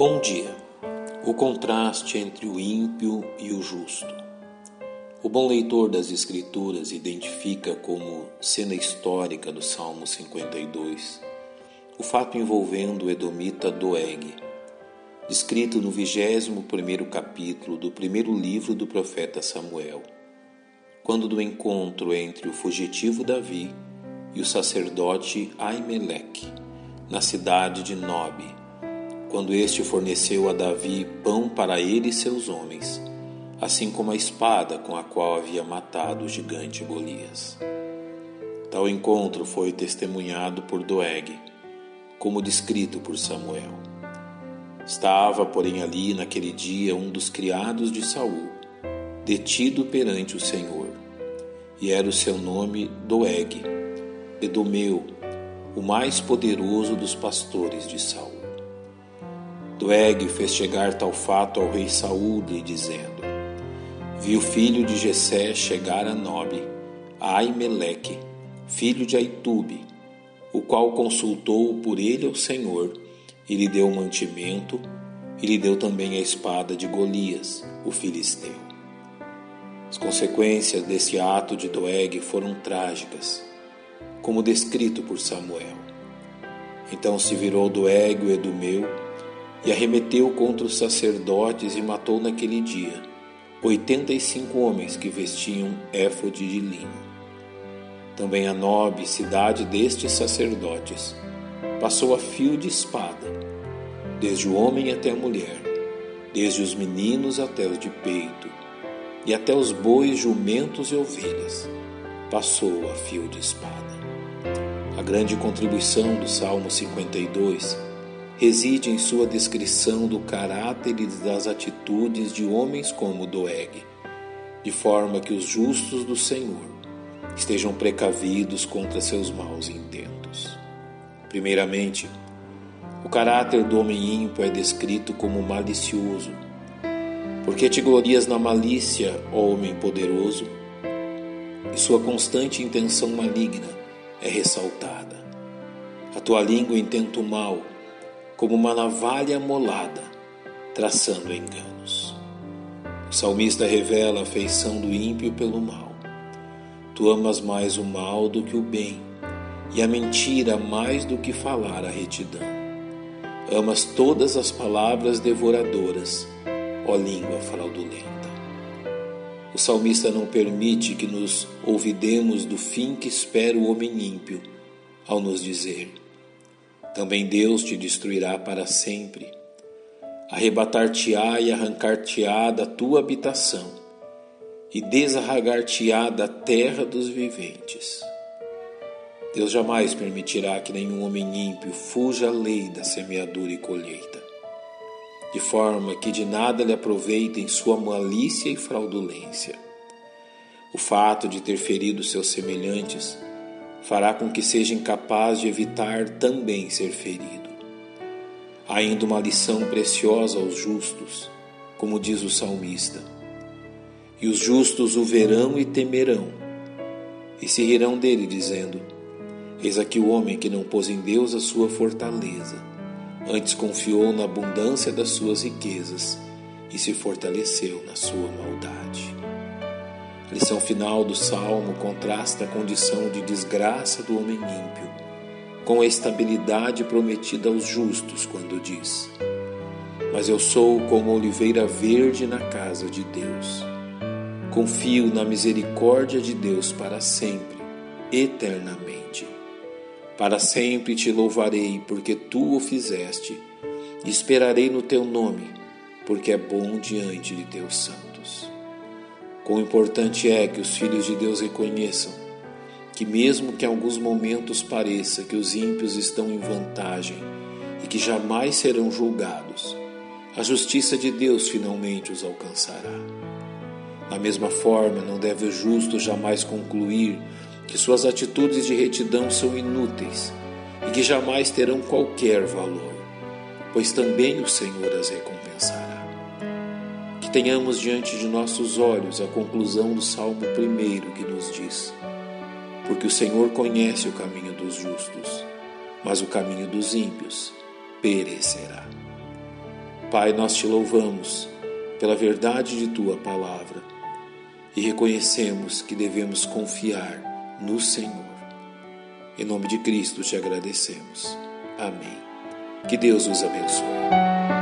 Bom dia. O contraste entre o ímpio e o justo. O bom leitor das Escrituras identifica como cena histórica do Salmo 52 o fato envolvendo o Edomita Doeg, descrito no 21 capítulo do primeiro livro do profeta Samuel, quando do encontro entre o fugitivo Davi e o sacerdote Aimeleque, na cidade de Nobe, quando este forneceu a Davi pão para ele e seus homens, assim como a espada com a qual havia matado o gigante Golias. Tal encontro foi testemunhado por Doeg, como descrito por Samuel. Estava, porém, ali naquele dia um dos criados de Saul, detido perante o Senhor, e era o seu nome Doeg, Edomeu, o mais poderoso dos pastores de Saul. Doeg fez chegar tal fato ao rei lhe dizendo: Vi o filho de Jessé chegar a Nobe, a Aimeleque, filho de Aitube, o qual consultou por ele ao Senhor, e lhe deu mantimento, e lhe deu também a espada de Golias, o filisteu. As consequências desse ato de Doeg foram trágicas, como descrito por Samuel. Então se virou Doeg o Edumeu e arremeteu contra os sacerdotes e matou naquele dia oitenta e cinco homens que vestiam éfode de linho. Também a Nobe, cidade destes sacerdotes, passou a fio de espada, desde o homem até a mulher, desde os meninos até os de peito, e até os bois, jumentos e ovelhas, passou a fio de espada. A grande contribuição do Salmo 52 reside em sua descrição do caráter e das atitudes de homens como Doeg, de forma que os justos do Senhor estejam precavidos contra seus maus intentos. Primeiramente, o caráter do homem ímpio é descrito como malicioso. Porque te glorias na malícia, ó homem poderoso, e sua constante intenção maligna é ressaltada. A tua língua intenta o mal, como uma navalha molada, traçando enganos. O salmista revela a feição do ímpio pelo mal. Tu amas mais o mal do que o bem, e a mentira mais do que falar a retidão. Amas todas as palavras devoradoras, ó língua fraudulenta. O salmista não permite que nos ouvidemos do fim que espera o homem ímpio, ao nos dizer: também Deus te destruirá para sempre. Arrebatar-te-á e arrancar-te-á da tua habitação, e desarragar-te-á da terra dos viventes. Deus jamais permitirá que nenhum homem ímpio fuja à lei da semeadura e colheita, de forma que de nada lhe aproveitem sua malícia e fraudulência. O fato de ter ferido seus semelhantes fará com que seja incapaz de evitar também ser ferido. Há ainda uma lição preciosa aos justos, como diz o salmista. E os justos o verão e temerão, e se rirão dele, dizendo: Eis aqui o homem que não pôs em Deus a sua fortaleza, antes confiou na abundância das suas riquezas e se fortaleceu na sua maldade. A lição final do salmo contrasta a condição de desgraça do homem ímpio com a estabilidade prometida aos justos, quando diz: Mas eu sou como oliveira verde na casa de Deus. Confio na misericórdia de Deus para sempre, eternamente. Para sempre te louvarei, porque tu o fizeste, esperarei no teu nome, porque é bom diante de teus santos. Quão importante é que os filhos de Deus reconheçam que, mesmo que em alguns momentos pareça que os ímpios estão em vantagem e que jamais serão julgados, a justiça de Deus finalmente os alcançará. Da mesma forma, não deve o justo jamais concluir que suas atitudes de retidão são inúteis e que jamais terão qualquer valor, pois também o Senhor as recompensará que tenhamos diante de nossos olhos a conclusão do Salmo 1 que nos diz: Porque o Senhor conhece o caminho dos justos, mas o caminho dos ímpios perecerá. Pai, nós te louvamos pela verdade de tua palavra e reconhecemos que devemos confiar no Senhor. Em nome de Cristo te agradecemos. Amém. Que Deus os abençoe.